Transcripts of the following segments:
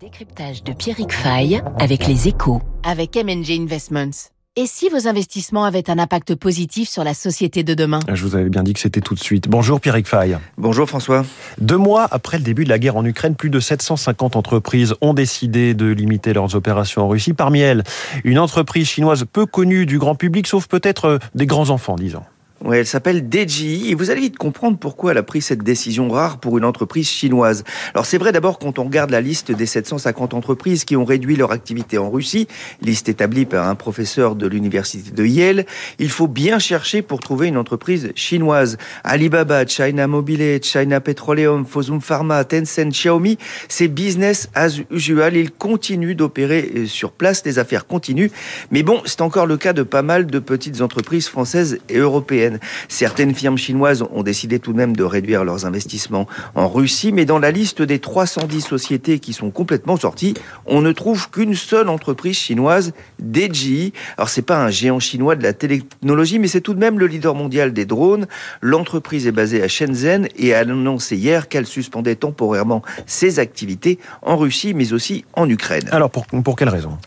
décryptage de Pierrick Fay avec les échos. Avec MNG Investments. Et si vos investissements avaient un impact positif sur la société de demain? Je vous avais bien dit que c'était tout de suite. Bonjour Pierrick Fay. Bonjour François. Deux mois après le début de la guerre en Ukraine, plus de 750 entreprises ont décidé de limiter leurs opérations en Russie. Parmi elles, une entreprise chinoise peu connue du grand public, sauf peut-être des grands enfants, disons. Elle s'appelle DJI et vous allez vite comprendre pourquoi elle a pris cette décision rare pour une entreprise chinoise. Alors c'est vrai d'abord quand on regarde la liste des 750 entreprises qui ont réduit leur activité en Russie, liste établie par un professeur de l'université de Yale, il faut bien chercher pour trouver une entreprise chinoise. Alibaba, China Mobile, China Petroleum, Fosun Pharma, Tencent, Xiaomi, c'est business as usual, ils continuent d'opérer euh, sur place, les affaires continuent. Mais bon, c'est encore le cas de pas mal de petites entreprises françaises et européennes. Certaines firmes chinoises ont décidé tout de même de réduire leurs investissements en Russie, mais dans la liste des 310 sociétés qui sont complètement sorties, on ne trouve qu'une seule entreprise chinoise, DJI. Alors c'est pas un géant chinois de la technologie, mais c'est tout de même le leader mondial des drones. L'entreprise est basée à Shenzhen et a annoncé hier qu'elle suspendait temporairement ses activités en Russie, mais aussi en Ukraine. Alors pour, pour quelle raison?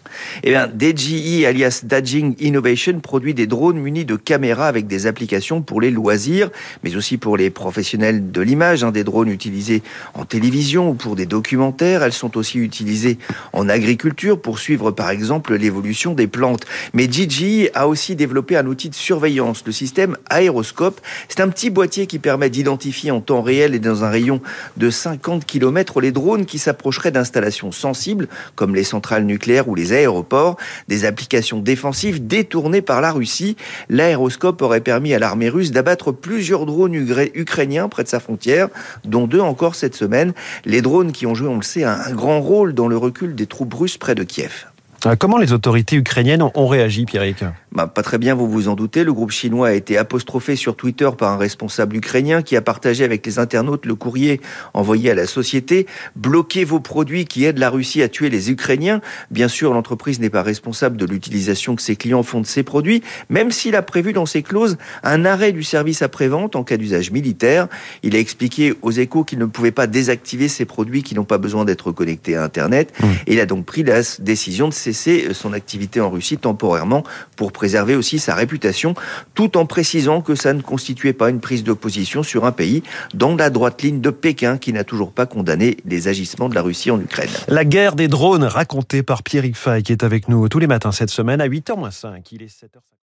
Eh bien, DJI, alias Dajing Innovation, produit des drones munis de caméras avec des applications pour les loisirs, mais aussi pour les professionnels de l'image, hein, des drones utilisés en télévision ou pour des documentaires. Elles sont aussi utilisées en agriculture pour suivre par exemple l'évolution des plantes. Mais DJI a aussi développé un outil de surveillance, le système Aéroscope. C'est un petit boîtier qui permet d'identifier en temps réel et dans un rayon de 50 km les drones qui s'approcheraient d'installations sensibles comme les centrales nucléaires ou les aéroports, des applications défensives détournées par la Russie. L'aéroscope aurait permis à l'armée russe d'abattre plusieurs drones ukrainiens près de sa frontière, dont deux encore cette semaine. Les drones qui ont joué, on le sait, un grand rôle dans le recul des troupes russes près de Kiev. Euh, comment les autorités ukrainiennes ont réagi, Pierrick bah, Pas très bien, vous vous en doutez. Le groupe chinois a été apostrophé sur Twitter par un responsable ukrainien qui a partagé avec les internautes le courrier envoyé à la société. Bloquez vos produits qui aident la Russie à tuer les Ukrainiens. Bien sûr, l'entreprise n'est pas responsable de l'utilisation que ses clients font de ses produits, même s'il a prévu dans ses clauses un arrêt du service après-vente en cas d'usage militaire. Il a expliqué aux échos qu'il ne pouvait pas désactiver ses produits qui n'ont pas besoin d'être connectés à Internet. Mmh. Il a donc pris la décision de cesser son activité en Russie temporairement pour préserver aussi sa réputation, tout en précisant que ça ne constituait pas une prise d'opposition sur un pays dans la droite ligne de Pékin qui n'a toujours pas condamné les agissements de la Russie en Ukraine. La guerre des drones racontée par Pierrick Fay qui est avec nous tous les matins cette semaine à 8h05. Il est 7h50.